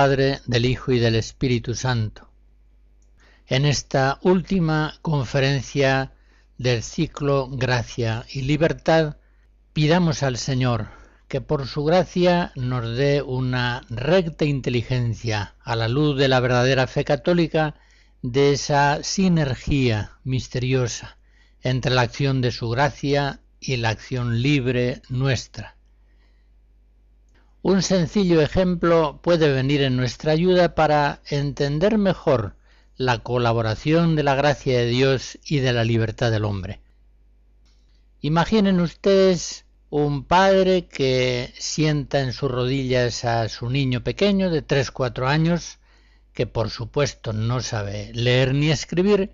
Padre, del Hijo y del Espíritu Santo. En esta última conferencia del ciclo Gracia y Libertad, pidamos al Señor que por su gracia nos dé una recta inteligencia a la luz de la verdadera fe católica de esa sinergia misteriosa entre la acción de su gracia y la acción libre nuestra un sencillo ejemplo puede venir en nuestra ayuda para entender mejor la colaboración de la gracia de Dios y de la libertad del hombre. Imaginen ustedes un padre que sienta en sus rodillas a su niño pequeño de 3-4 años, que por supuesto no sabe leer ni escribir,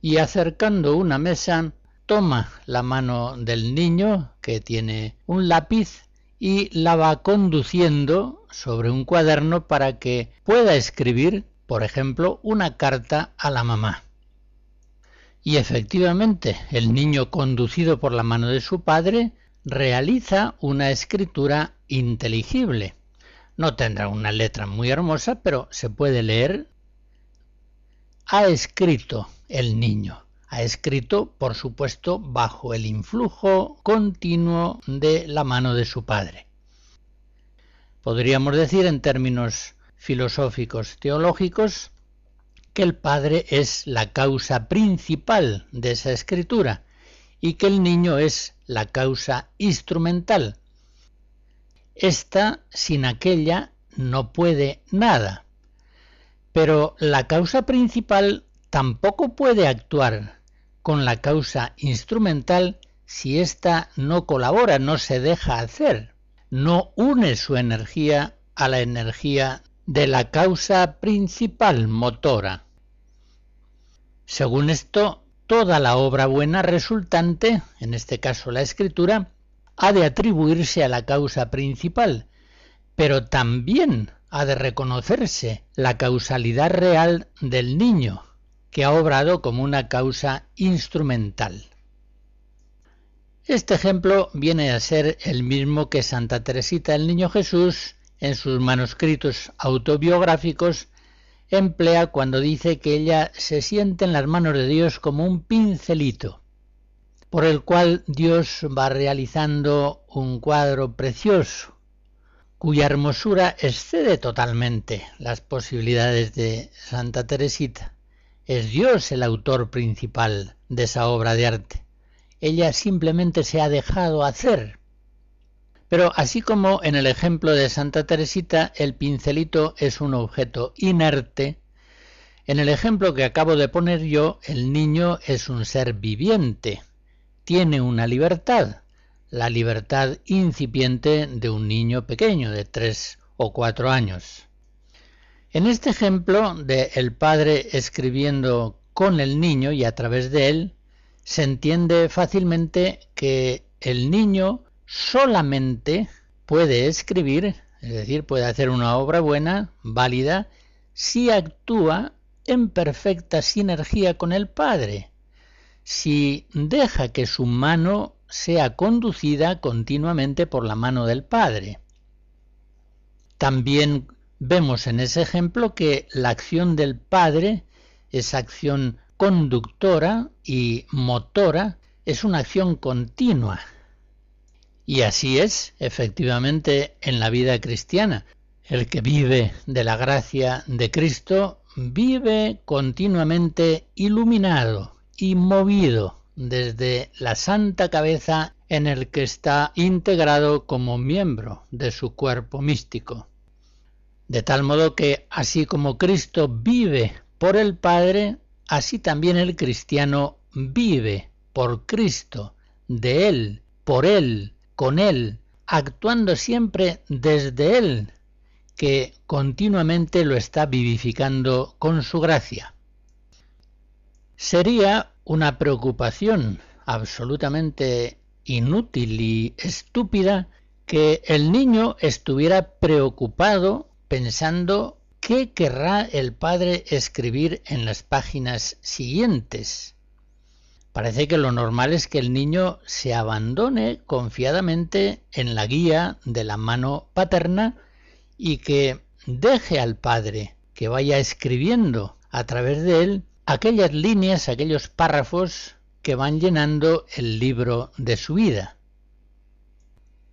y acercando una mesa toma la mano del niño, que tiene un lápiz, y la va conduciendo sobre un cuaderno para que pueda escribir, por ejemplo, una carta a la mamá. Y efectivamente, el niño conducido por la mano de su padre realiza una escritura inteligible. No tendrá una letra muy hermosa, pero se puede leer. Ha escrito el niño ha escrito, por supuesto, bajo el influjo continuo de la mano de su padre. Podríamos decir en términos filosóficos teológicos que el padre es la causa principal de esa escritura y que el niño es la causa instrumental. Esta sin aquella no puede nada. Pero la causa principal tampoco puede actuar con la causa instrumental si ésta no colabora, no se deja hacer, no une su energía a la energía de la causa principal motora. Según esto, toda la obra buena resultante, en este caso la escritura, ha de atribuirse a la causa principal, pero también ha de reconocerse la causalidad real del niño, que ha obrado como una causa instrumental. Este ejemplo viene a ser el mismo que Santa Teresita del Niño Jesús en sus manuscritos autobiográficos emplea cuando dice que ella se siente en las manos de Dios como un pincelito, por el cual Dios va realizando un cuadro precioso, cuya hermosura excede totalmente las posibilidades de Santa Teresita. Es Dios el autor principal de esa obra de arte. Ella simplemente se ha dejado hacer. Pero así como en el ejemplo de Santa Teresita el pincelito es un objeto inerte, en el ejemplo que acabo de poner yo el niño es un ser viviente, tiene una libertad, la libertad incipiente de un niño pequeño de tres o cuatro años. En este ejemplo de el padre escribiendo con el niño y a través de él, se entiende fácilmente que el niño solamente puede escribir, es decir, puede hacer una obra buena, válida, si actúa en perfecta sinergia con el Padre, si deja que su mano sea conducida continuamente por la mano del Padre. También vemos en ese ejemplo que la acción del Padre, esa acción conductora y motora, es una acción continua. Y así es, efectivamente, en la vida cristiana. El que vive de la gracia de Cristo vive continuamente iluminado y movido desde la santa cabeza en el que está integrado como miembro de su cuerpo místico. De tal modo que así como Cristo vive por el Padre, así también el cristiano vive por Cristo, de Él, por Él, con Él, actuando siempre desde Él que continuamente lo está vivificando con su gracia. Sería una preocupación absolutamente inútil y estúpida que el niño estuviera preocupado pensando qué querrá el padre escribir en las páginas siguientes. Parece que lo normal es que el niño se abandone confiadamente en la guía de la mano paterna y que deje al padre que vaya escribiendo a través de él aquellas líneas, aquellos párrafos que van llenando el libro de su vida.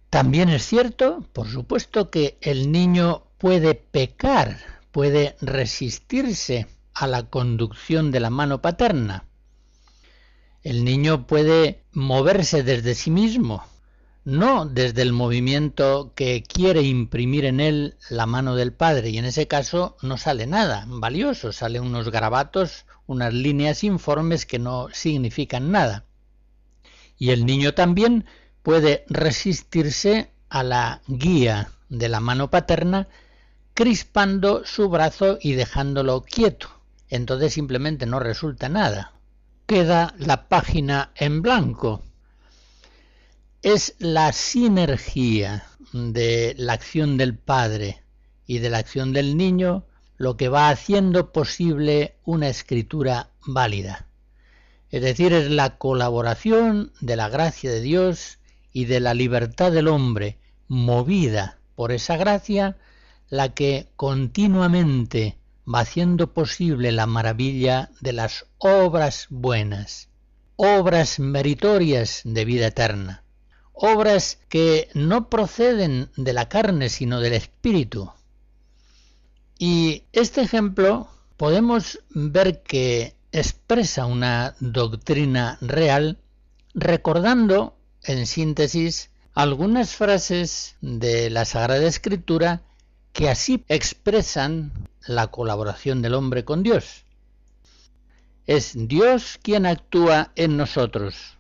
También es cierto, por supuesto, que el niño puede pecar, puede resistirse a la conducción de la mano paterna. El niño puede moverse desde sí mismo, no desde el movimiento que quiere imprimir en él la mano del padre, y en ese caso no sale nada valioso, salen unos garabatos, unas líneas informes que no significan nada. Y el niño también puede resistirse a la guía de la mano paterna crispando su brazo y dejándolo quieto. Entonces simplemente no resulta nada. Queda la página en blanco es la sinergia de la acción del padre y de la acción del niño lo que va haciendo posible una escritura válida. Es decir, es la colaboración de la gracia de Dios y de la libertad del hombre, movida por esa gracia, la que continuamente va haciendo posible la maravilla de las obras buenas, obras meritorias de vida eterna obras que no proceden de la carne, sino del espíritu. Y este ejemplo podemos ver que expresa una doctrina real recordando, en síntesis, algunas frases de la Sagrada Escritura que así expresan la colaboración del hombre con Dios. Es Dios quien actúa en nosotros,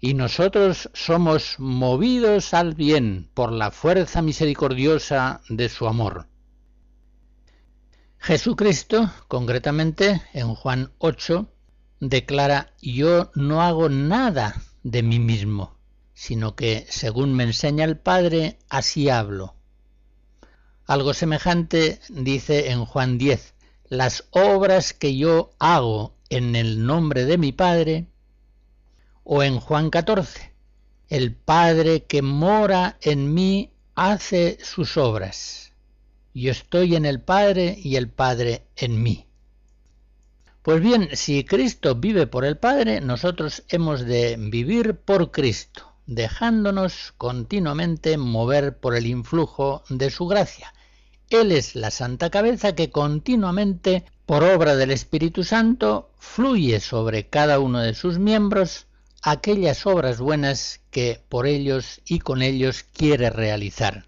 y nosotros somos movidos al bien por la fuerza misericordiosa de su amor. Jesucristo, concretamente en Juan 8, declara, yo no hago nada de mí mismo, sino que, según me enseña el Padre, así hablo. Algo semejante dice en Juan 10, las obras que yo hago en el nombre de mi Padre, o en Juan 14, el Padre que mora en mí hace sus obras. Yo estoy en el Padre y el Padre en mí. Pues bien, si Cristo vive por el Padre, nosotros hemos de vivir por Cristo, dejándonos continuamente mover por el influjo de su gracia. Él es la Santa Cabeza que continuamente, por obra del Espíritu Santo, fluye sobre cada uno de sus miembros aquellas obras buenas que por ellos y con ellos quiere realizar.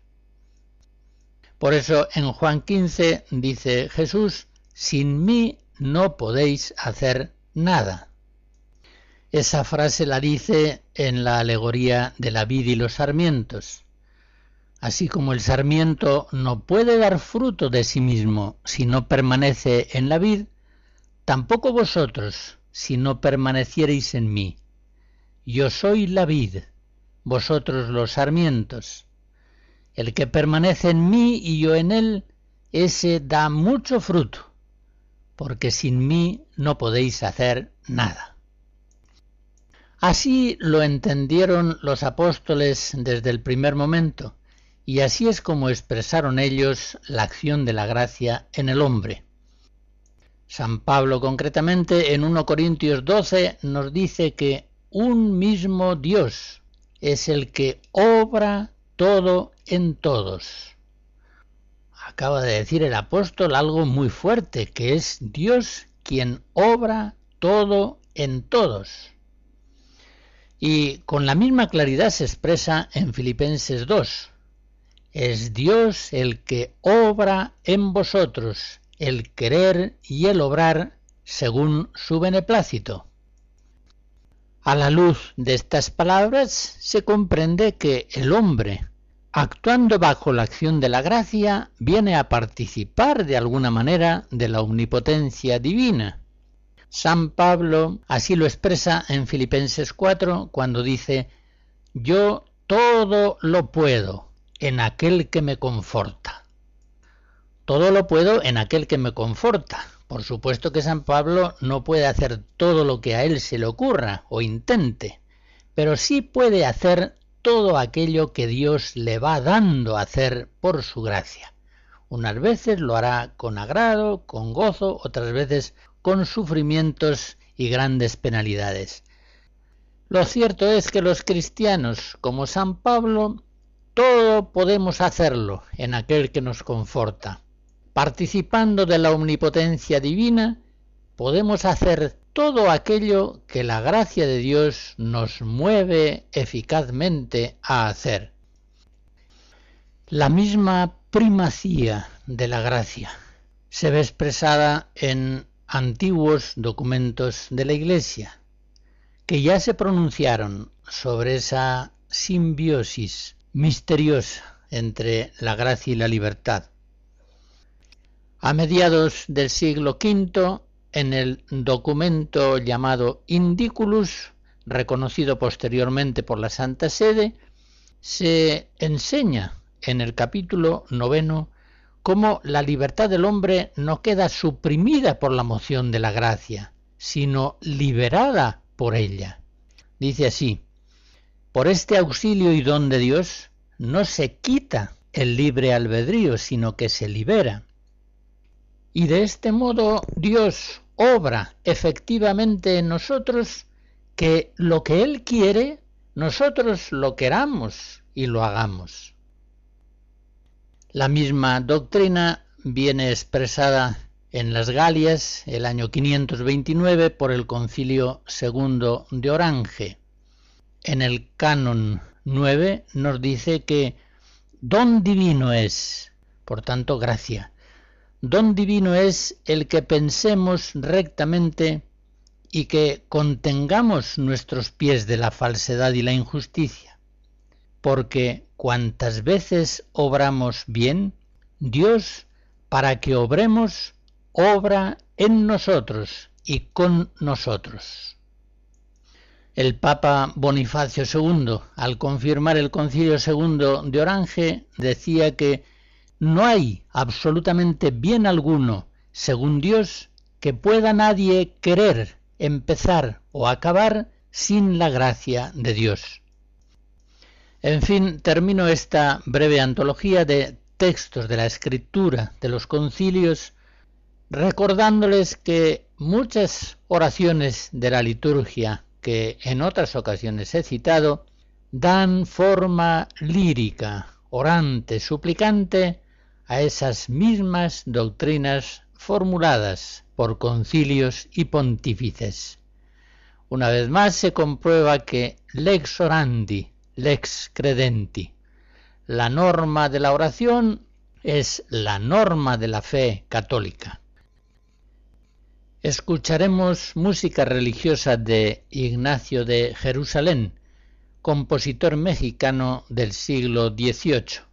Por eso en Juan 15 dice Jesús, sin mí no podéis hacer nada. Esa frase la dice en la alegoría de la vid y los sarmientos. Así como el sarmiento no puede dar fruto de sí mismo si no permanece en la vid, tampoco vosotros si no permaneciereis en mí. Yo soy la vid, vosotros los sarmientos. El que permanece en mí y yo en él, ese da mucho fruto, porque sin mí no podéis hacer nada. Así lo entendieron los apóstoles desde el primer momento, y así es como expresaron ellos la acción de la gracia en el hombre. San Pablo concretamente en 1 Corintios 12 nos dice que un mismo Dios es el que obra todo en todos. Acaba de decir el apóstol algo muy fuerte, que es Dios quien obra todo en todos. Y con la misma claridad se expresa en Filipenses 2. Es Dios el que obra en vosotros el querer y el obrar según su beneplácito. A la luz de estas palabras se comprende que el hombre, actuando bajo la acción de la gracia, viene a participar de alguna manera de la omnipotencia divina. San Pablo así lo expresa en Filipenses 4 cuando dice, yo todo lo puedo en aquel que me conforta. Todo lo puedo en aquel que me conforta. Por supuesto que San Pablo no puede hacer todo lo que a él se le ocurra o intente, pero sí puede hacer todo aquello que Dios le va dando a hacer por su gracia. Unas veces lo hará con agrado, con gozo, otras veces con sufrimientos y grandes penalidades. Lo cierto es que los cristianos, como San Pablo, todo podemos hacerlo en aquel que nos conforta. Participando de la omnipotencia divina, podemos hacer todo aquello que la gracia de Dios nos mueve eficazmente a hacer. La misma primacía de la gracia se ve expresada en antiguos documentos de la Iglesia, que ya se pronunciaron sobre esa simbiosis misteriosa entre la gracia y la libertad. A mediados del siglo V, en el documento llamado Indiculus, reconocido posteriormente por la Santa Sede, se enseña en el capítulo noveno cómo la libertad del hombre no queda suprimida por la moción de la gracia, sino liberada por ella. Dice así, por este auxilio y don de Dios no se quita el libre albedrío, sino que se libera. Y de este modo Dios obra efectivamente en nosotros que lo que Él quiere, nosotros lo queramos y lo hagamos. La misma doctrina viene expresada en las Galias el año 529 por el Concilio II de Orange. En el canon 9 nos dice que don divino es, por tanto gracia, Don divino es el que pensemos rectamente y que contengamos nuestros pies de la falsedad y la injusticia, porque cuantas veces obramos bien, Dios, para que obremos, obra en nosotros y con nosotros. El Papa Bonifacio II, al confirmar el Concilio II de Orange, decía que no hay absolutamente bien alguno, según Dios, que pueda nadie querer empezar o acabar sin la gracia de Dios. En fin, termino esta breve antología de textos de la escritura de los concilios recordándoles que muchas oraciones de la liturgia que en otras ocasiones he citado dan forma lírica, orante, suplicante a esas mismas doctrinas formuladas por concilios y pontífices. Una vez más se comprueba que lex orandi, lex credenti, la norma de la oración es la norma de la fe católica. Escucharemos música religiosa de Ignacio de Jerusalén, compositor mexicano del siglo XVIII.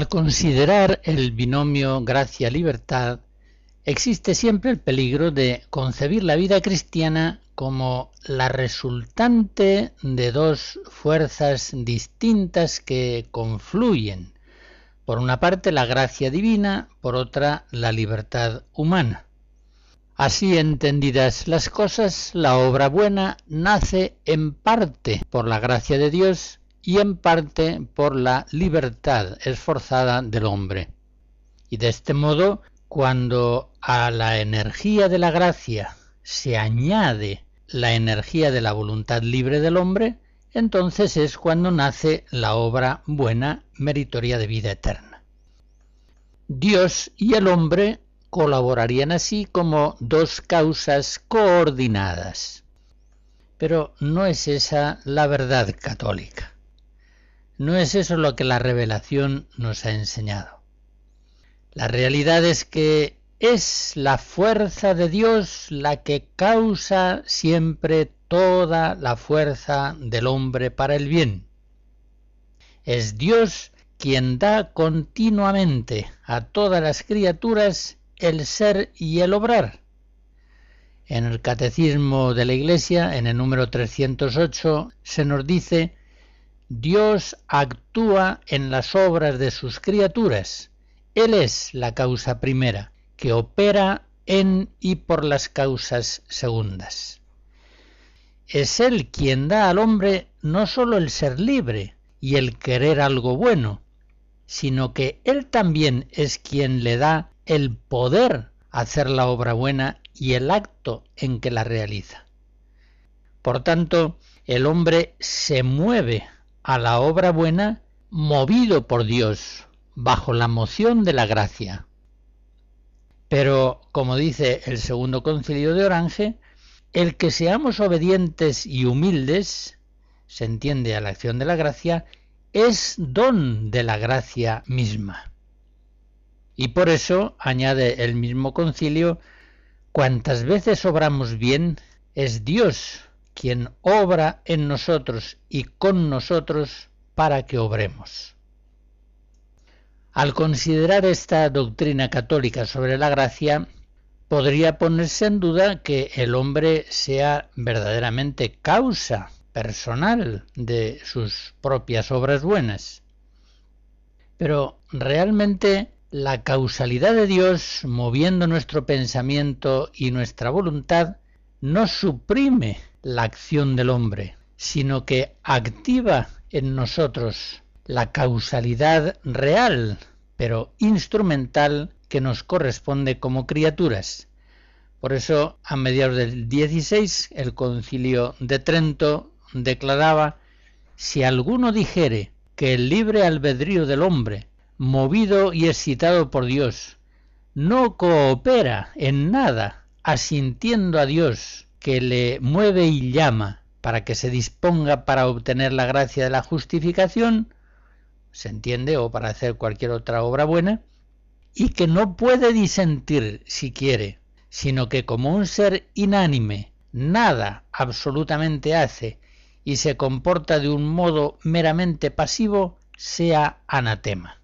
Al considerar el binomio gracia-libertad, existe siempre el peligro de concebir la vida cristiana como la resultante de dos fuerzas distintas que confluyen. Por una parte la gracia divina, por otra la libertad humana. Así entendidas las cosas, la obra buena nace en parte por la gracia de Dios y en parte por la libertad esforzada del hombre. Y de este modo, cuando a la energía de la gracia se añade la energía de la voluntad libre del hombre, entonces es cuando nace la obra buena meritoria de vida eterna. Dios y el hombre colaborarían así como dos causas coordinadas. Pero no es esa la verdad católica. No es eso lo que la revelación nos ha enseñado. La realidad es que es la fuerza de Dios la que causa siempre toda la fuerza del hombre para el bien. Es Dios quien da continuamente a todas las criaturas el ser y el obrar. En el Catecismo de la Iglesia, en el número 308, se nos dice, Dios actúa en las obras de sus criaturas. Él es la causa primera que opera en y por las causas segundas. Es Él quien da al hombre no sólo el ser libre y el querer algo bueno, sino que Él también es quien le da el poder hacer la obra buena y el acto en que la realiza. Por tanto, el hombre se mueve a la obra buena movido por Dios, bajo la moción de la gracia. Pero, como dice el segundo concilio de Orange, el que seamos obedientes y humildes, se entiende a la acción de la gracia, es don de la gracia misma. Y por eso, añade el mismo concilio, cuantas veces obramos bien, es Dios quien obra en nosotros y con nosotros para que obremos. Al considerar esta doctrina católica sobre la gracia, podría ponerse en duda que el hombre sea verdaderamente causa personal de sus propias obras buenas. Pero realmente la causalidad de Dios moviendo nuestro pensamiento y nuestra voluntad no suprime la acción del hombre, sino que activa en nosotros la causalidad real, pero instrumental, que nos corresponde como criaturas. Por eso, a mediados del 16, el concilio de Trento declaraba, si alguno dijere que el libre albedrío del hombre, movido y excitado por Dios, no coopera en nada asintiendo a Dios que le mueve y llama para que se disponga para obtener la gracia de la justificación, se entiende, o para hacer cualquier otra obra buena, y que no puede disentir si quiere, sino que como un ser inánime, nada absolutamente hace y se comporta de un modo meramente pasivo, sea anatema.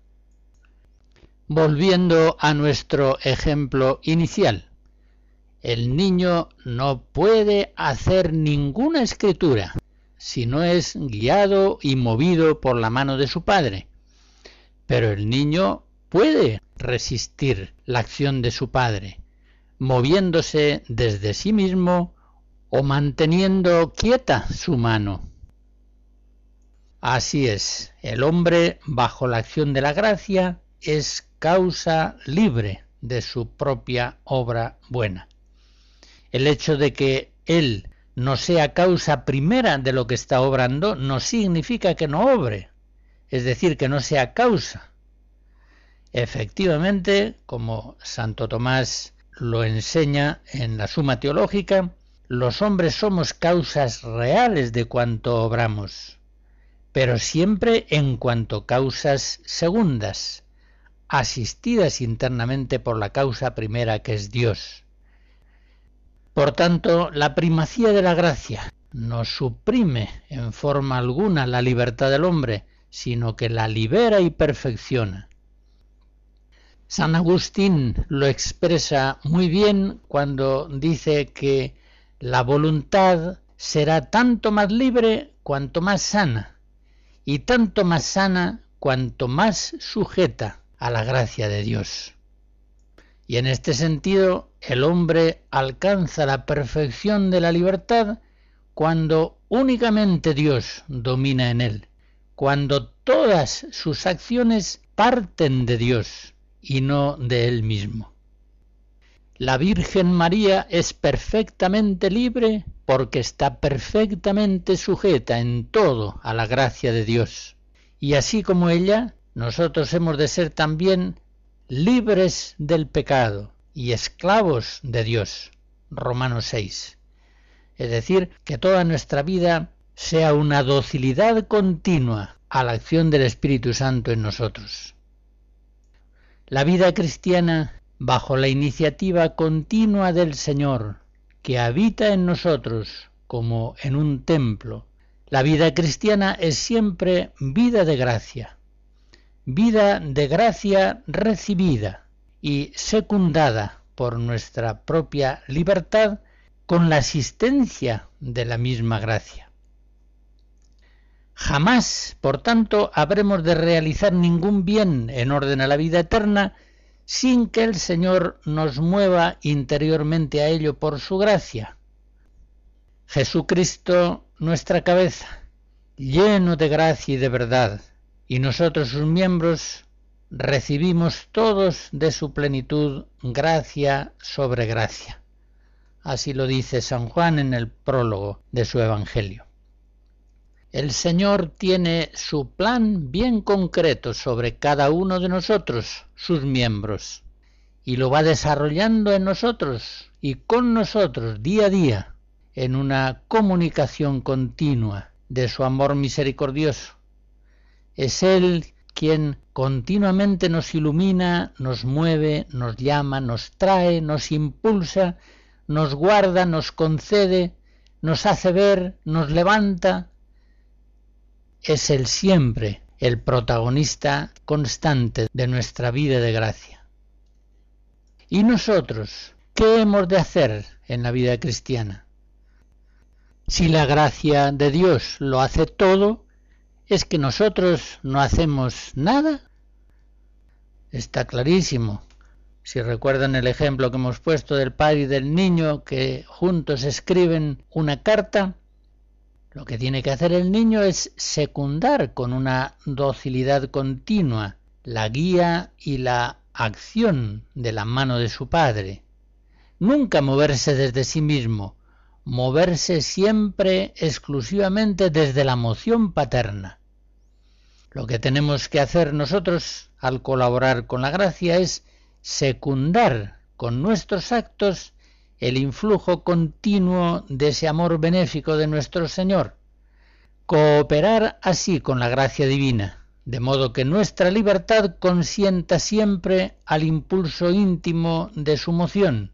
Volviendo a nuestro ejemplo inicial, el niño no puede hacer ninguna escritura, si no es guiado y movido por la mano de su padre. Pero el niño puede resistir la acción de su padre, moviéndose desde sí mismo o manteniendo quieta su mano. Así es, el hombre bajo la acción de la gracia es causa libre de su propia obra buena. El hecho de que él no sea causa primera de lo que está obrando, no significa que no obre, es decir, que no sea causa. Efectivamente, como Santo Tomás lo enseña en la Suma Teológica, los hombres somos causas reales de cuanto obramos, pero siempre en cuanto causas segundas, asistidas internamente por la causa primera que es Dios. Por tanto, la primacía de la gracia no suprime en forma alguna la libertad del hombre, sino que la libera y perfecciona. San Agustín lo expresa muy bien cuando dice que la voluntad será tanto más libre cuanto más sana, y tanto más sana cuanto más sujeta a la gracia de Dios. Y en este sentido, el hombre alcanza la perfección de la libertad cuando únicamente Dios domina en él, cuando todas sus acciones parten de Dios y no de él mismo. La Virgen María es perfectamente libre porque está perfectamente sujeta en todo a la gracia de Dios. Y así como ella, nosotros hemos de ser también libres del pecado y esclavos de Dios. Romanos 6. Es decir, que toda nuestra vida sea una docilidad continua a la acción del Espíritu Santo en nosotros. La vida cristiana, bajo la iniciativa continua del Señor, que habita en nosotros como en un templo, la vida cristiana es siempre vida de gracia, vida de gracia recibida y secundada por nuestra propia libertad con la asistencia de la misma gracia. Jamás, por tanto, habremos de realizar ningún bien en orden a la vida eterna sin que el Señor nos mueva interiormente a ello por su gracia. Jesucristo, nuestra cabeza, lleno de gracia y de verdad, y nosotros sus miembros recibimos todos de su plenitud gracia sobre gracia. Así lo dice San Juan en el prólogo de su Evangelio. El Señor tiene su plan bien concreto sobre cada uno de nosotros, sus miembros, y lo va desarrollando en nosotros y con nosotros día a día, en una comunicación continua de su amor misericordioso es Él quien continuamente nos ilumina, nos mueve, nos llama, nos trae, nos impulsa, nos guarda, nos concede, nos hace ver, nos levanta. Es Él siempre el protagonista constante de nuestra vida de gracia. ¿Y nosotros qué hemos de hacer en la vida cristiana? Si la gracia de Dios lo hace todo, ¿Es que nosotros no hacemos nada? Está clarísimo. Si recuerdan el ejemplo que hemos puesto del padre y del niño que juntos escriben una carta, lo que tiene que hacer el niño es secundar con una docilidad continua la guía y la acción de la mano de su padre. Nunca moverse desde sí mismo, moverse siempre exclusivamente desde la moción paterna. Lo que tenemos que hacer nosotros al colaborar con la gracia es secundar con nuestros actos el influjo continuo de ese amor benéfico de nuestro Señor, cooperar así con la gracia divina, de modo que nuestra libertad consienta siempre al impulso íntimo de su moción,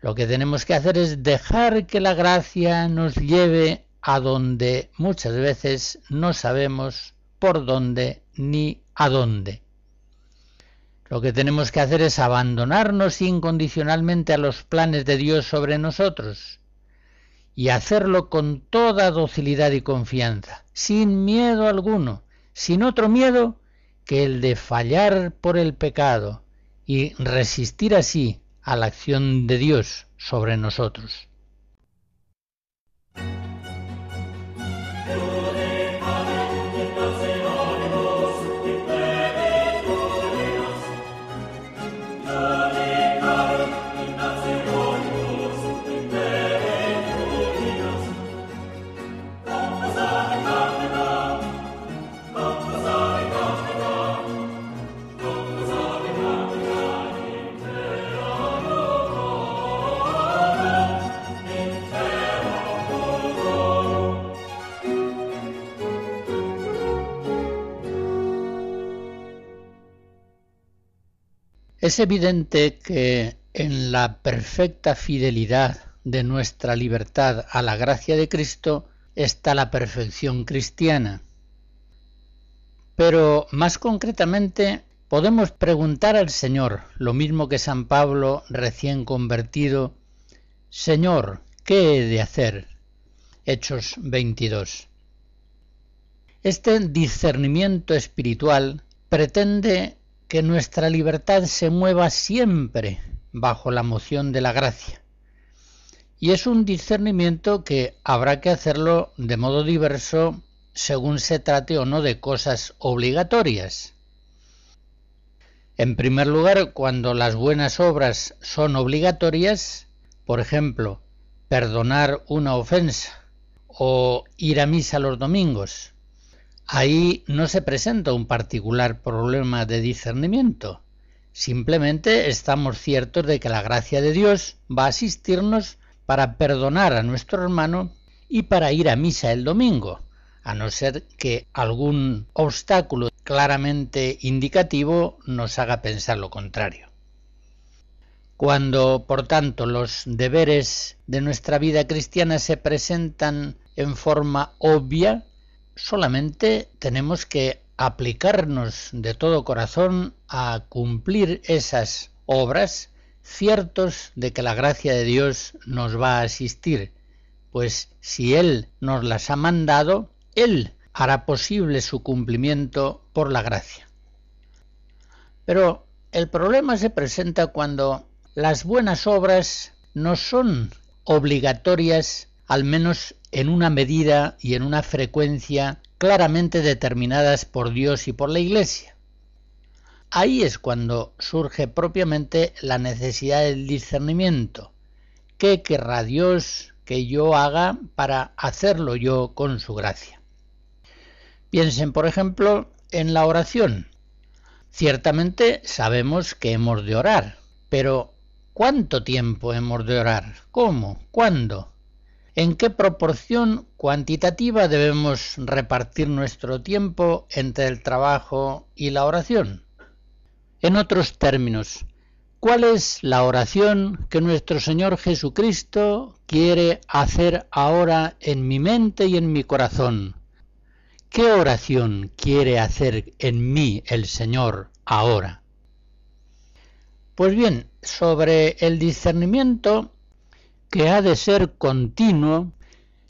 lo que tenemos que hacer es dejar que la gracia nos lleve a donde muchas veces no sabemos por dónde ni a dónde. Lo que tenemos que hacer es abandonarnos incondicionalmente a los planes de Dios sobre nosotros y hacerlo con toda docilidad y confianza, sin miedo alguno, sin otro miedo que el de fallar por el pecado y resistir así a la acción de Dios sobre nosotros. Es evidente que en la perfecta fidelidad de nuestra libertad a la gracia de Cristo está la perfección cristiana. Pero más concretamente podemos preguntar al Señor, lo mismo que San Pablo recién convertido, Señor, ¿qué he de hacer? Hechos 22. Este discernimiento espiritual pretende que nuestra libertad se mueva siempre bajo la moción de la gracia. Y es un discernimiento que habrá que hacerlo de modo diverso según se trate o no de cosas obligatorias. En primer lugar, cuando las buenas obras son obligatorias, por ejemplo, perdonar una ofensa o ir a misa los domingos, ahí no se presenta un particular problema de discernimiento. Simplemente estamos ciertos de que la gracia de Dios va a asistirnos para perdonar a nuestro hermano y para ir a misa el domingo, a no ser que algún obstáculo claramente indicativo nos haga pensar lo contrario. Cuando, por tanto, los deberes de nuestra vida cristiana se presentan en forma obvia, solamente tenemos que aplicarnos de todo corazón a cumplir esas obras ciertos de que la gracia de Dios nos va a asistir, pues si Él nos las ha mandado, Él hará posible su cumplimiento por la gracia. Pero el problema se presenta cuando las buenas obras no son obligatorias, al menos en una medida y en una frecuencia claramente determinadas por Dios y por la Iglesia. Ahí es cuando surge propiamente la necesidad del discernimiento. ¿Qué querrá Dios que yo haga para hacerlo yo con su gracia? Piensen, por ejemplo, en la oración. Ciertamente sabemos que hemos de orar, pero ¿cuánto tiempo hemos de orar? ¿Cómo? ¿Cuándo? ¿En qué proporción cuantitativa debemos repartir nuestro tiempo entre el trabajo y la oración? En otros términos, ¿cuál es la oración que nuestro Señor Jesucristo quiere hacer ahora en mi mente y en mi corazón? ¿Qué oración quiere hacer en mí el Señor ahora? Pues bien, sobre el discernimiento que ha de ser continuo,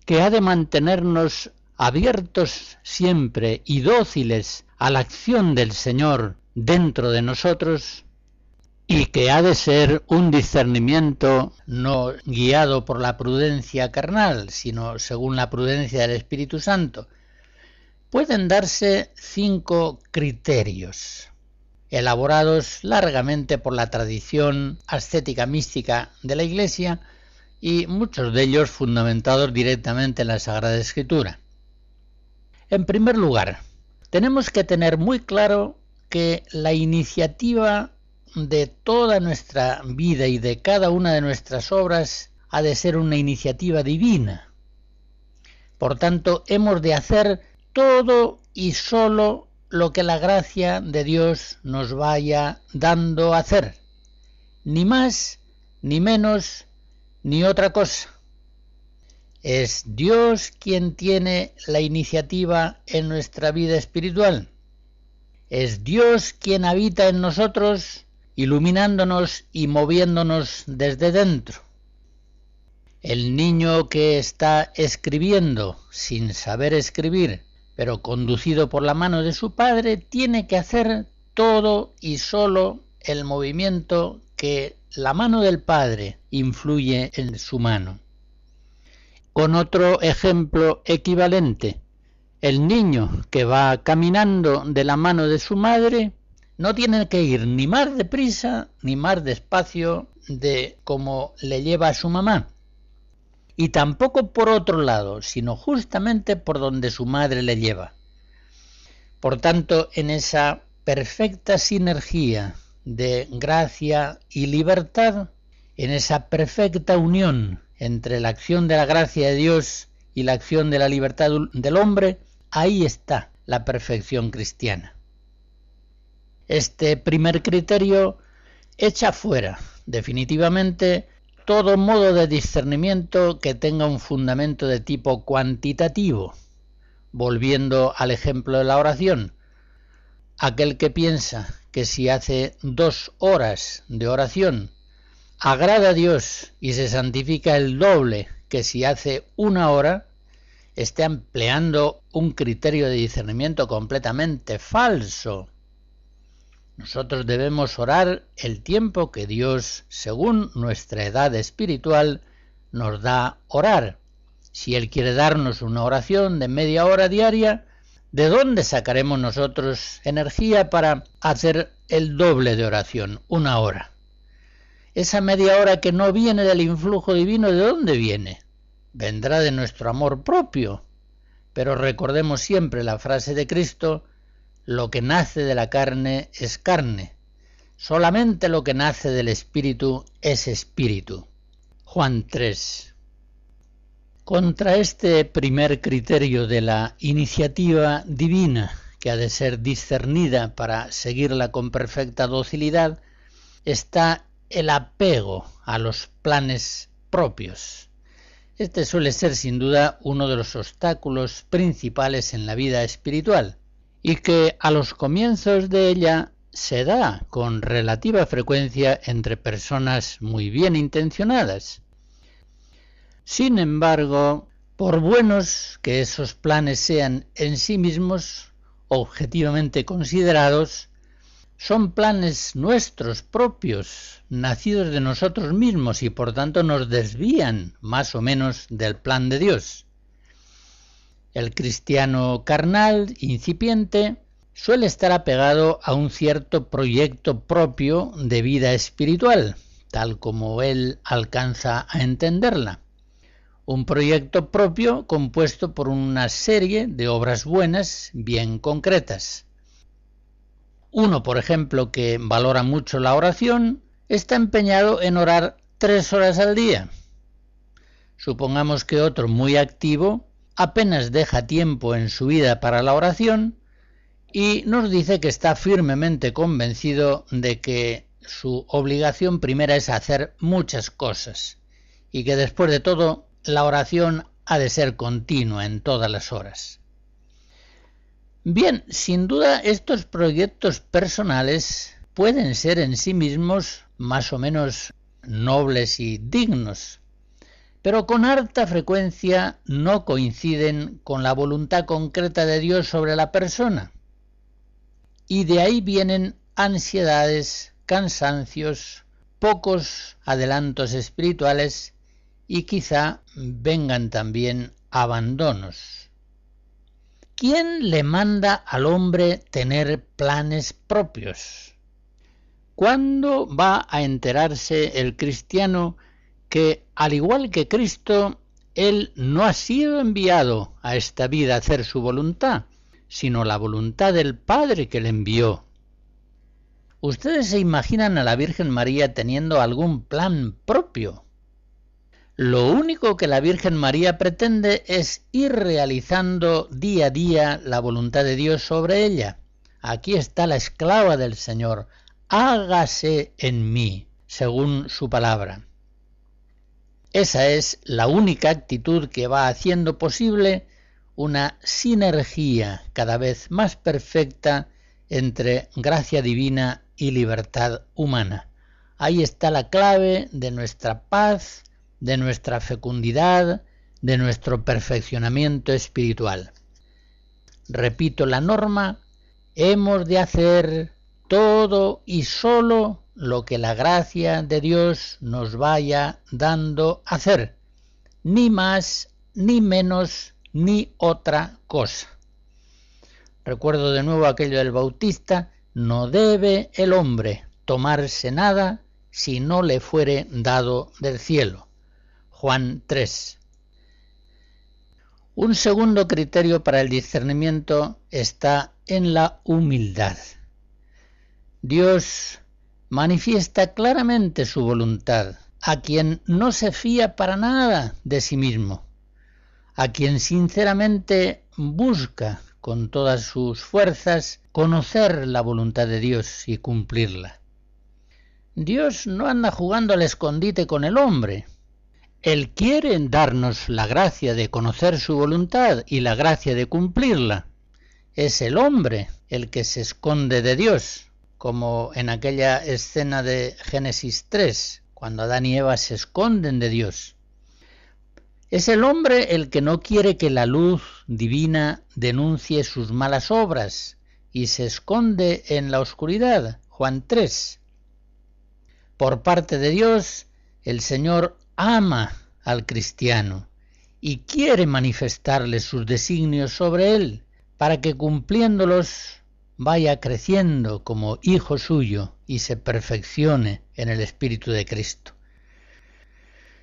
que ha de mantenernos abiertos siempre y dóciles a la acción del Señor dentro de nosotros y que ha de ser un discernimiento no guiado por la prudencia carnal, sino según la prudencia del Espíritu Santo, pueden darse cinco criterios, elaborados largamente por la tradición ascética mística de la Iglesia y muchos de ellos fundamentados directamente en la Sagrada Escritura. En primer lugar, tenemos que tener muy claro que la iniciativa de toda nuestra vida y de cada una de nuestras obras ha de ser una iniciativa divina. Por tanto, hemos de hacer todo y solo lo que la gracia de Dios nos vaya dando a hacer. Ni más, ni menos, ni otra cosa. Es Dios quien tiene la iniciativa en nuestra vida espiritual. Es Dios quien habita en nosotros, iluminándonos y moviéndonos desde dentro. El niño que está escribiendo sin saber escribir, pero conducido por la mano de su padre, tiene que hacer todo y solo el movimiento que la mano del padre influye en su mano. Con otro ejemplo equivalente, el niño que va caminando de la mano de su madre no tiene que ir ni más deprisa ni más despacio de como le lleva a su mamá. Y tampoco por otro lado, sino justamente por donde su madre le lleva. Por tanto, en esa perfecta sinergia de gracia y libertad, en esa perfecta unión entre la acción de la gracia de Dios y la acción de la libertad del hombre, Ahí está la perfección cristiana. Este primer criterio echa fuera definitivamente todo modo de discernimiento que tenga un fundamento de tipo cuantitativo. Volviendo al ejemplo de la oración, aquel que piensa que si hace dos horas de oración agrada a Dios y se santifica el doble que si hace una hora, esté empleando un criterio de discernimiento completamente falso. Nosotros debemos orar el tiempo que Dios, según nuestra edad espiritual, nos da orar. Si Él quiere darnos una oración de media hora diaria, ¿de dónde sacaremos nosotros energía para hacer el doble de oración, una hora? Esa media hora que no viene del influjo divino, ¿de dónde viene? Vendrá de nuestro amor propio. Pero recordemos siempre la frase de Cristo, lo que nace de la carne es carne, solamente lo que nace del espíritu es espíritu. Juan 3. Contra este primer criterio de la iniciativa divina, que ha de ser discernida para seguirla con perfecta docilidad, está el apego a los planes propios. Este suele ser sin duda uno de los obstáculos principales en la vida espiritual y que a los comienzos de ella se da con relativa frecuencia entre personas muy bien intencionadas. Sin embargo, por buenos que esos planes sean en sí mismos, objetivamente considerados, son planes nuestros propios, nacidos de nosotros mismos y por tanto nos desvían más o menos del plan de Dios. El cristiano carnal, incipiente, suele estar apegado a un cierto proyecto propio de vida espiritual, tal como él alcanza a entenderla. Un proyecto propio compuesto por una serie de obras buenas bien concretas. Uno, por ejemplo, que valora mucho la oración, está empeñado en orar tres horas al día. Supongamos que otro muy activo apenas deja tiempo en su vida para la oración y nos dice que está firmemente convencido de que su obligación primera es hacer muchas cosas y que después de todo la oración ha de ser continua en todas las horas. Bien, sin duda estos proyectos personales pueden ser en sí mismos más o menos nobles y dignos, pero con harta frecuencia no coinciden con la voluntad concreta de Dios sobre la persona. Y de ahí vienen ansiedades, cansancios, pocos adelantos espirituales y quizá vengan también abandonos. ¿Quién le manda al hombre tener planes propios? ¿Cuándo va a enterarse el cristiano que, al igual que Cristo, Él no ha sido enviado a esta vida a hacer su voluntad, sino la voluntad del Padre que le envió? ¿Ustedes se imaginan a la Virgen María teniendo algún plan propio? Lo único que la Virgen María pretende es ir realizando día a día la voluntad de Dios sobre ella. Aquí está la esclava del Señor. Hágase en mí, según su palabra. Esa es la única actitud que va haciendo posible una sinergia cada vez más perfecta entre gracia divina y libertad humana. Ahí está la clave de nuestra paz, de nuestra fecundidad, de nuestro perfeccionamiento espiritual. Repito la norma, hemos de hacer todo y solo lo que la gracia de Dios nos vaya dando hacer, ni más, ni menos, ni otra cosa. Recuerdo de nuevo aquello del Bautista, no debe el hombre tomarse nada si no le fuere dado del cielo. Juan 3. Un segundo criterio para el discernimiento está en la humildad. Dios manifiesta claramente su voluntad a quien no se fía para nada de sí mismo, a quien sinceramente busca con todas sus fuerzas conocer la voluntad de Dios y cumplirla. Dios no anda jugando al escondite con el hombre, él quiere darnos la gracia de conocer su voluntad y la gracia de cumplirla. Es el hombre el que se esconde de Dios. como en aquella escena de Génesis 3, cuando Adán y Eva se esconden de Dios. Es el hombre el que no quiere que la luz divina denuncie sus malas obras y se esconde en la oscuridad. Juan 3. Por parte de Dios, el Señor ama al cristiano y quiere manifestarle sus designios sobre él, para que cumpliéndolos vaya creciendo como hijo suyo y se perfeccione en el Espíritu de Cristo.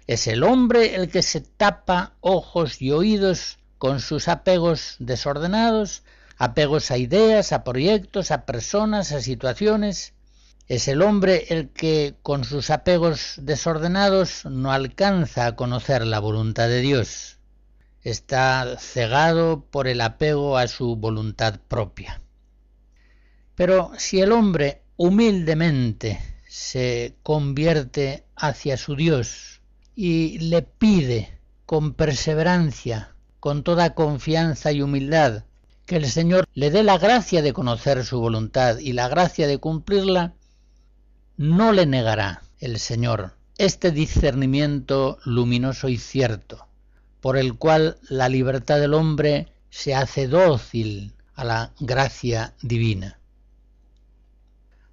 Es el hombre el que se tapa ojos y oídos con sus apegos desordenados, apegos a ideas, a proyectos, a personas, a situaciones. Es el hombre el que con sus apegos desordenados no alcanza a conocer la voluntad de Dios. Está cegado por el apego a su voluntad propia. Pero si el hombre humildemente se convierte hacia su Dios y le pide con perseverancia, con toda confianza y humildad, que el Señor le dé la gracia de conocer su voluntad y la gracia de cumplirla, no le negará el Señor este discernimiento luminoso y cierto, por el cual la libertad del hombre se hace dócil a la gracia divina.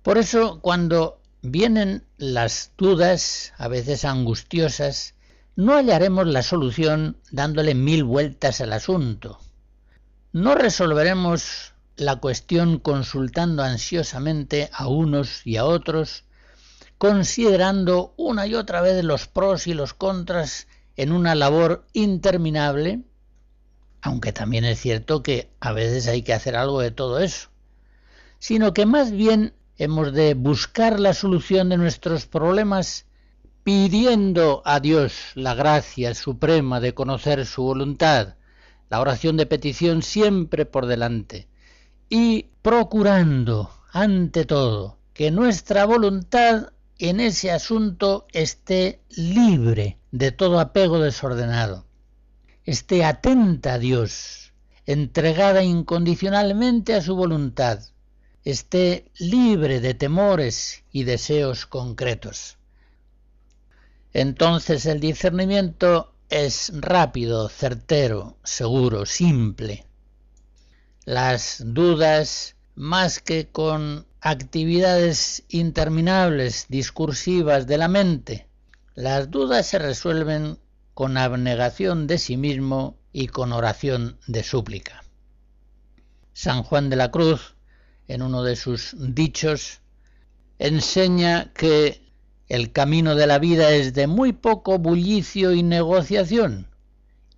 Por eso, cuando vienen las dudas, a veces angustiosas, no hallaremos la solución dándole mil vueltas al asunto. No resolveremos la cuestión consultando ansiosamente a unos y a otros, considerando una y otra vez los pros y los contras en una labor interminable, aunque también es cierto que a veces hay que hacer algo de todo eso, sino que más bien hemos de buscar la solución de nuestros problemas pidiendo a Dios la gracia suprema de conocer su voluntad, la oración de petición siempre por delante, y procurando, ante todo, que nuestra voluntad en ese asunto esté libre de todo apego desordenado, esté atenta a Dios, entregada incondicionalmente a su voluntad, esté libre de temores y deseos concretos. Entonces el discernimiento es rápido, certero, seguro, simple. Las dudas, más que con actividades interminables, discursivas de la mente, las dudas se resuelven con abnegación de sí mismo y con oración de súplica. San Juan de la Cruz en uno de sus dichos, enseña que el camino de la vida es de muy poco bullicio y negociación,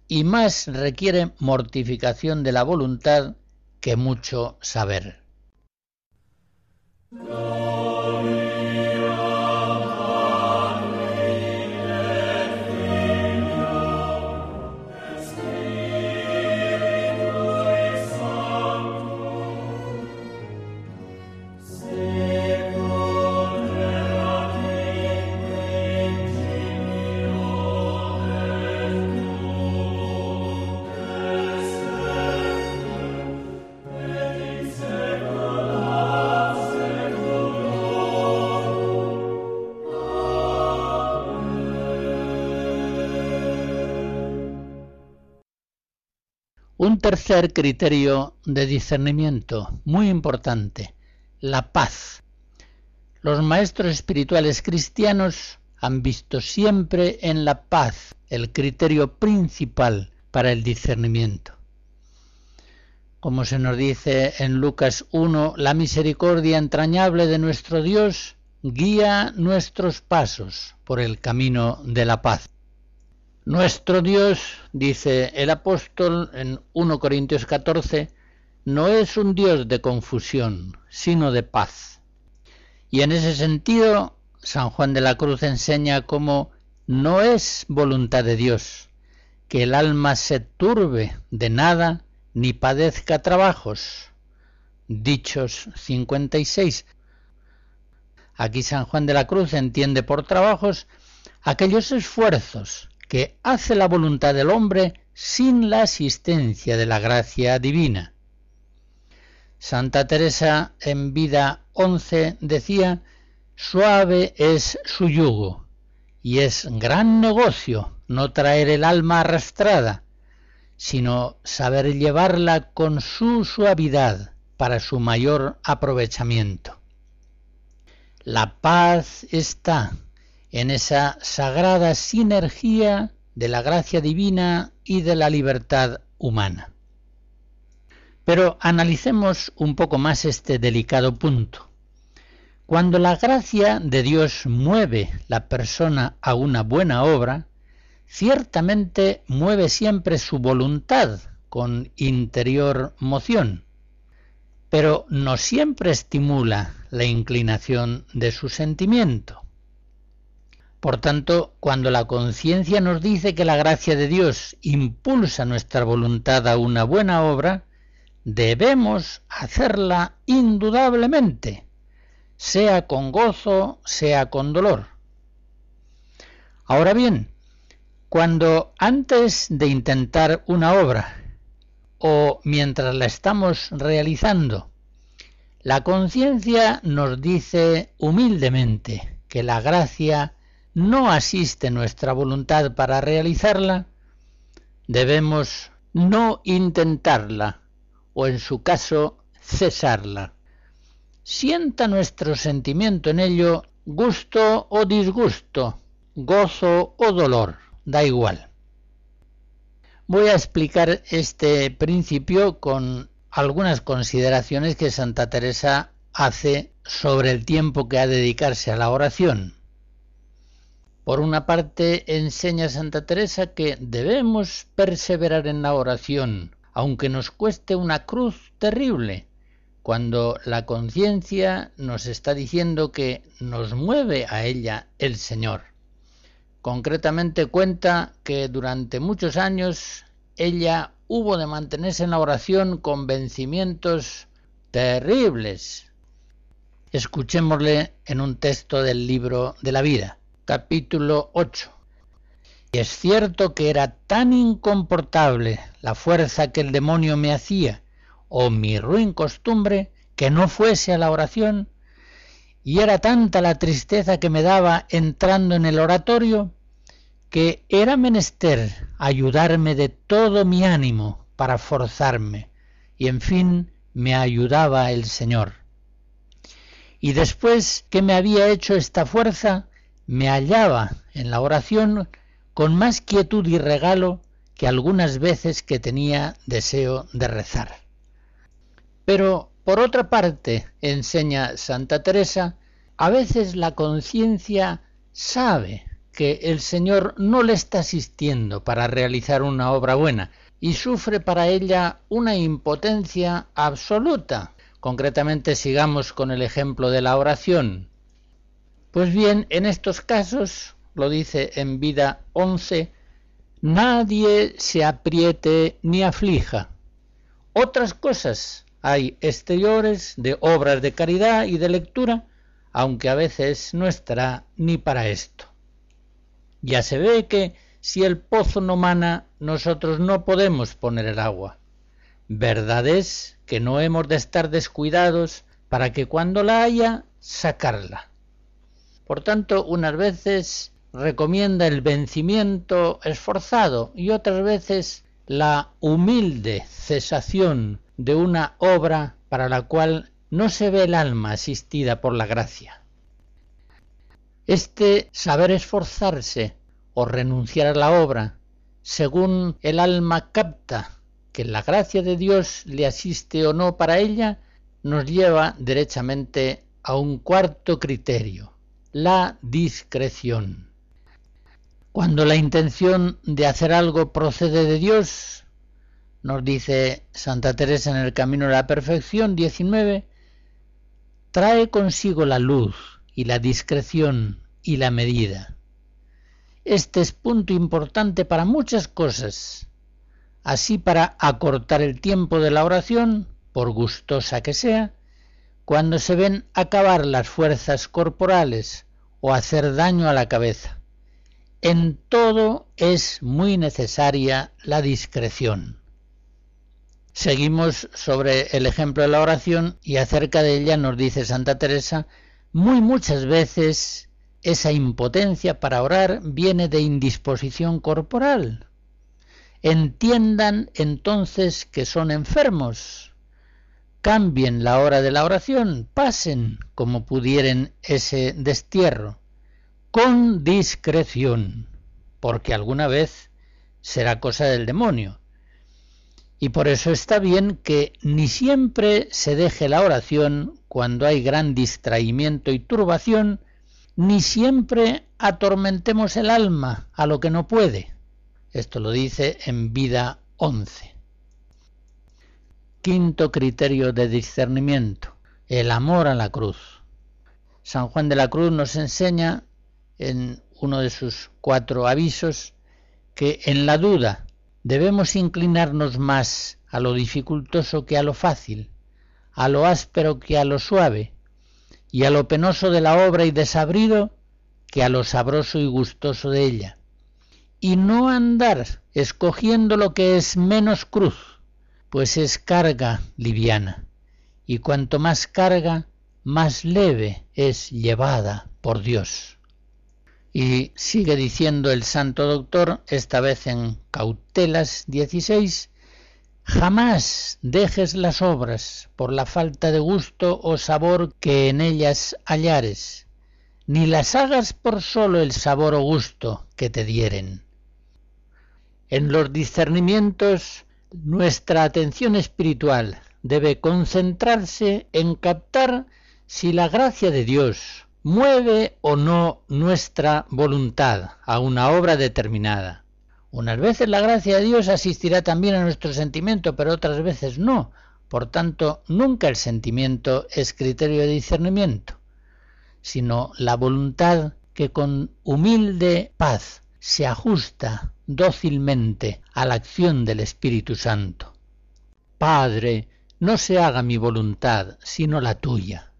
y más requiere mortificación de la voluntad que mucho saber. Un tercer criterio de discernimiento muy importante, la paz. Los maestros espirituales cristianos han visto siempre en la paz el criterio principal para el discernimiento. Como se nos dice en Lucas 1, la misericordia entrañable de nuestro Dios guía nuestros pasos por el camino de la paz. Nuestro Dios, dice el apóstol en 1 Corintios 14, no es un Dios de confusión, sino de paz. Y en ese sentido, San Juan de la Cruz enseña cómo no es voluntad de Dios que el alma se turbe de nada ni padezca trabajos. Dichos 56. Aquí San Juan de la Cruz entiende por trabajos aquellos esfuerzos que hace la voluntad del hombre sin la asistencia de la gracia divina. Santa Teresa en vida 11 decía, suave es su yugo y es gran negocio no traer el alma arrastrada, sino saber llevarla con su suavidad para su mayor aprovechamiento. La paz está en esa sagrada sinergia de la gracia divina y de la libertad humana. Pero analicemos un poco más este delicado punto. Cuando la gracia de Dios mueve la persona a una buena obra, ciertamente mueve siempre su voluntad con interior moción, pero no siempre estimula la inclinación de su sentimiento. Por tanto, cuando la conciencia nos dice que la gracia de Dios impulsa nuestra voluntad a una buena obra, debemos hacerla indudablemente, sea con gozo, sea con dolor. Ahora bien, cuando antes de intentar una obra o mientras la estamos realizando, la conciencia nos dice humildemente que la gracia no asiste nuestra voluntad para realizarla, debemos no intentarla o en su caso cesarla. Sienta nuestro sentimiento en ello gusto o disgusto, gozo o dolor, da igual. Voy a explicar este principio con algunas consideraciones que Santa Teresa hace sobre el tiempo que ha de dedicarse a la oración. Por una parte, enseña Santa Teresa que debemos perseverar en la oración, aunque nos cueste una cruz terrible, cuando la conciencia nos está diciendo que nos mueve a ella el Señor. Concretamente cuenta que durante muchos años ella hubo de mantenerse en la oración con vencimientos terribles. Escuchémosle en un texto del libro de la vida, capítulo 8. Y es cierto que era tan incomportable la fuerza que el demonio me hacía, o mi ruin costumbre, que no fuese a la oración, y era tanta la tristeza que me daba entrando en el oratorio, que era menester ayudarme de todo mi ánimo para forzarme, y en fin me ayudaba el Señor. Y después que me había hecho esta fuerza, me hallaba en la oración con más quietud y regalo que algunas veces que tenía deseo de rezar. Pero, por otra parte, enseña Santa Teresa, a veces la conciencia sabe que el Señor no le está asistiendo para realizar una obra buena y sufre para ella una impotencia absoluta. Concretamente sigamos con el ejemplo de la oración. Pues bien, en estos casos lo dice en vida 11, nadie se apriete ni aflija. Otras cosas hay exteriores de obras de caridad y de lectura, aunque a veces no estará ni para esto. Ya se ve que si el pozo no mana, nosotros no podemos poner el agua. Verdad es que no hemos de estar descuidados para que cuando la haya, sacarla. Por tanto, unas veces recomienda el vencimiento esforzado y otras veces la humilde cesación de una obra para la cual no se ve el alma asistida por la gracia. Este saber esforzarse o renunciar a la obra, según el alma capta que la gracia de Dios le asiste o no para ella, nos lleva derechamente a un cuarto criterio, la discreción. Cuando la intención de hacer algo procede de Dios, nos dice Santa Teresa en el Camino de la Perfección 19, trae consigo la luz y la discreción y la medida. Este es punto importante para muchas cosas, así para acortar el tiempo de la oración, por gustosa que sea, cuando se ven acabar las fuerzas corporales o hacer daño a la cabeza. En todo es muy necesaria la discreción. Seguimos sobre el ejemplo de la oración y acerca de ella nos dice Santa Teresa, muy muchas veces esa impotencia para orar viene de indisposición corporal. Entiendan entonces que son enfermos. Cambien la hora de la oración, pasen como pudieren ese destierro, con discreción, porque alguna vez será cosa del demonio. Y por eso está bien que ni siempre se deje la oración cuando hay gran distraimiento y turbación, ni siempre atormentemos el alma a lo que no puede. Esto lo dice en vida 11. Quinto criterio de discernimiento, el amor a la cruz. San Juan de la Cruz nos enseña en uno de sus cuatro avisos que en la duda debemos inclinarnos más a lo dificultoso que a lo fácil, a lo áspero que a lo suave, y a lo penoso de la obra y desabrido que a lo sabroso y gustoso de ella. Y no andar escogiendo lo que es menos cruz, pues es carga liviana, y cuanto más carga, más leve es llevada por Dios. Y sigue diciendo el santo doctor, esta vez en Cautelas 16, Jamás dejes las obras por la falta de gusto o sabor que en ellas hallares, ni las hagas por solo el sabor o gusto que te dieren. En los discernimientos, nuestra atención espiritual debe concentrarse en captar si la gracia de Dios mueve o no nuestra voluntad a una obra determinada. Unas veces la gracia de Dios asistirá también a nuestro sentimiento, pero otras veces no. Por tanto, nunca el sentimiento es criterio de discernimiento, sino la voluntad que con humilde paz se ajusta dócilmente a la acción del Espíritu Santo. Padre, no se haga mi voluntad, sino la tuya.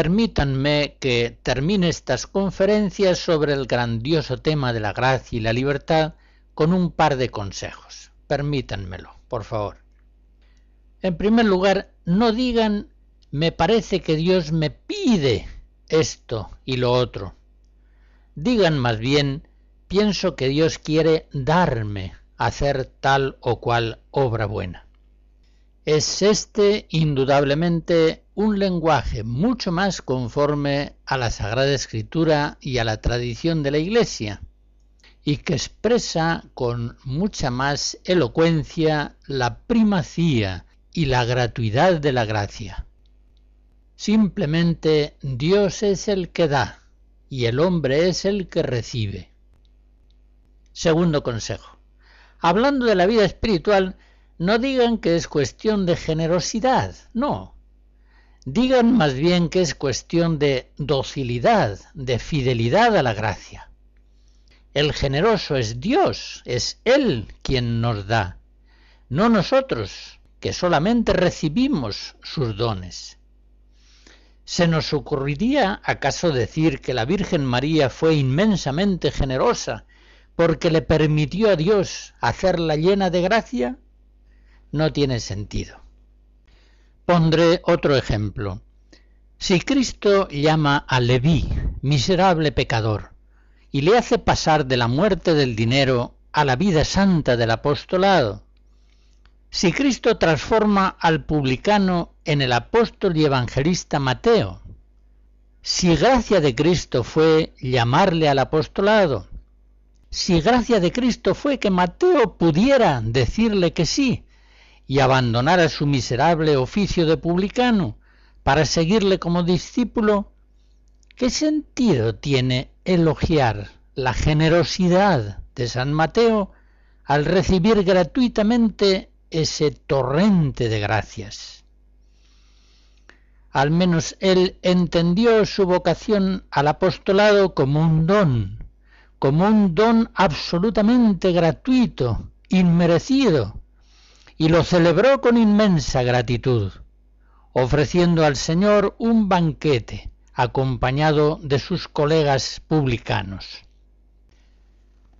Permítanme que termine estas conferencias sobre el grandioso tema de la gracia y la libertad con un par de consejos. Permítanmelo, por favor. En primer lugar, no digan me parece que Dios me pide esto y lo otro. Digan más bien pienso que Dios quiere darme hacer tal o cual obra buena. Es este indudablemente un lenguaje mucho más conforme a la Sagrada Escritura y a la tradición de la Iglesia, y que expresa con mucha más elocuencia la primacía y la gratuidad de la gracia. Simplemente Dios es el que da y el hombre es el que recibe. Segundo consejo. Hablando de la vida espiritual, no digan que es cuestión de generosidad, no, Digan más bien que es cuestión de docilidad, de fidelidad a la gracia. El generoso es Dios, es Él quien nos da, no nosotros, que solamente recibimos sus dones. ¿Se nos ocurriría acaso decir que la Virgen María fue inmensamente generosa porque le permitió a Dios hacerla llena de gracia? No tiene sentido. Pondré otro ejemplo. Si Cristo llama a Leví miserable pecador y le hace pasar de la muerte del dinero a la vida santa del apostolado, si Cristo transforma al publicano en el apóstol y evangelista Mateo, si gracia de Cristo fue llamarle al apostolado, si gracia de Cristo fue que Mateo pudiera decirle que sí, y abandonara su miserable oficio de publicano, para seguirle como discípulo, ¿qué sentido tiene elogiar la generosidad de San Mateo al recibir gratuitamente ese torrente de gracias? Al menos él entendió su vocación al apostolado como un don, como un don absolutamente gratuito, inmerecido, y lo celebró con inmensa gratitud, ofreciendo al Señor un banquete acompañado de sus colegas publicanos.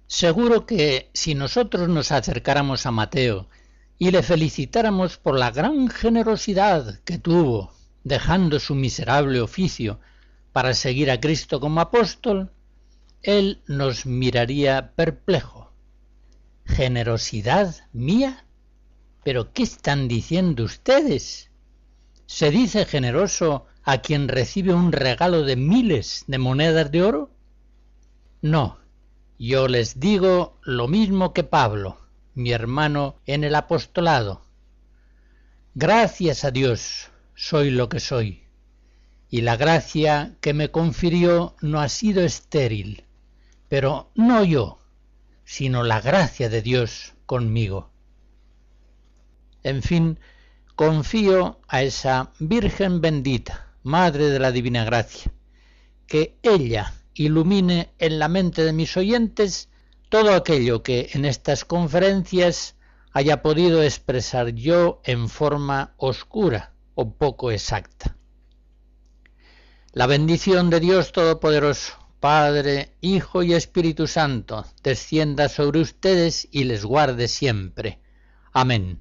Seguro que si nosotros nos acercáramos a Mateo y le felicitáramos por la gran generosidad que tuvo, dejando su miserable oficio para seguir a Cristo como apóstol, él nos miraría perplejo. ¿Generosidad mía? ¿Pero qué están diciendo ustedes? ¿Se dice generoso a quien recibe un regalo de miles de monedas de oro? No, yo les digo lo mismo que Pablo, mi hermano en el apostolado. Gracias a Dios soy lo que soy, y la gracia que me confirió no ha sido estéril, pero no yo, sino la gracia de Dios conmigo. En fin, confío a esa Virgen bendita, Madre de la Divina Gracia, que ella ilumine en la mente de mis oyentes todo aquello que en estas conferencias haya podido expresar yo en forma oscura o poco exacta. La bendición de Dios Todopoderoso, Padre, Hijo y Espíritu Santo, descienda sobre ustedes y les guarde siempre. Amén.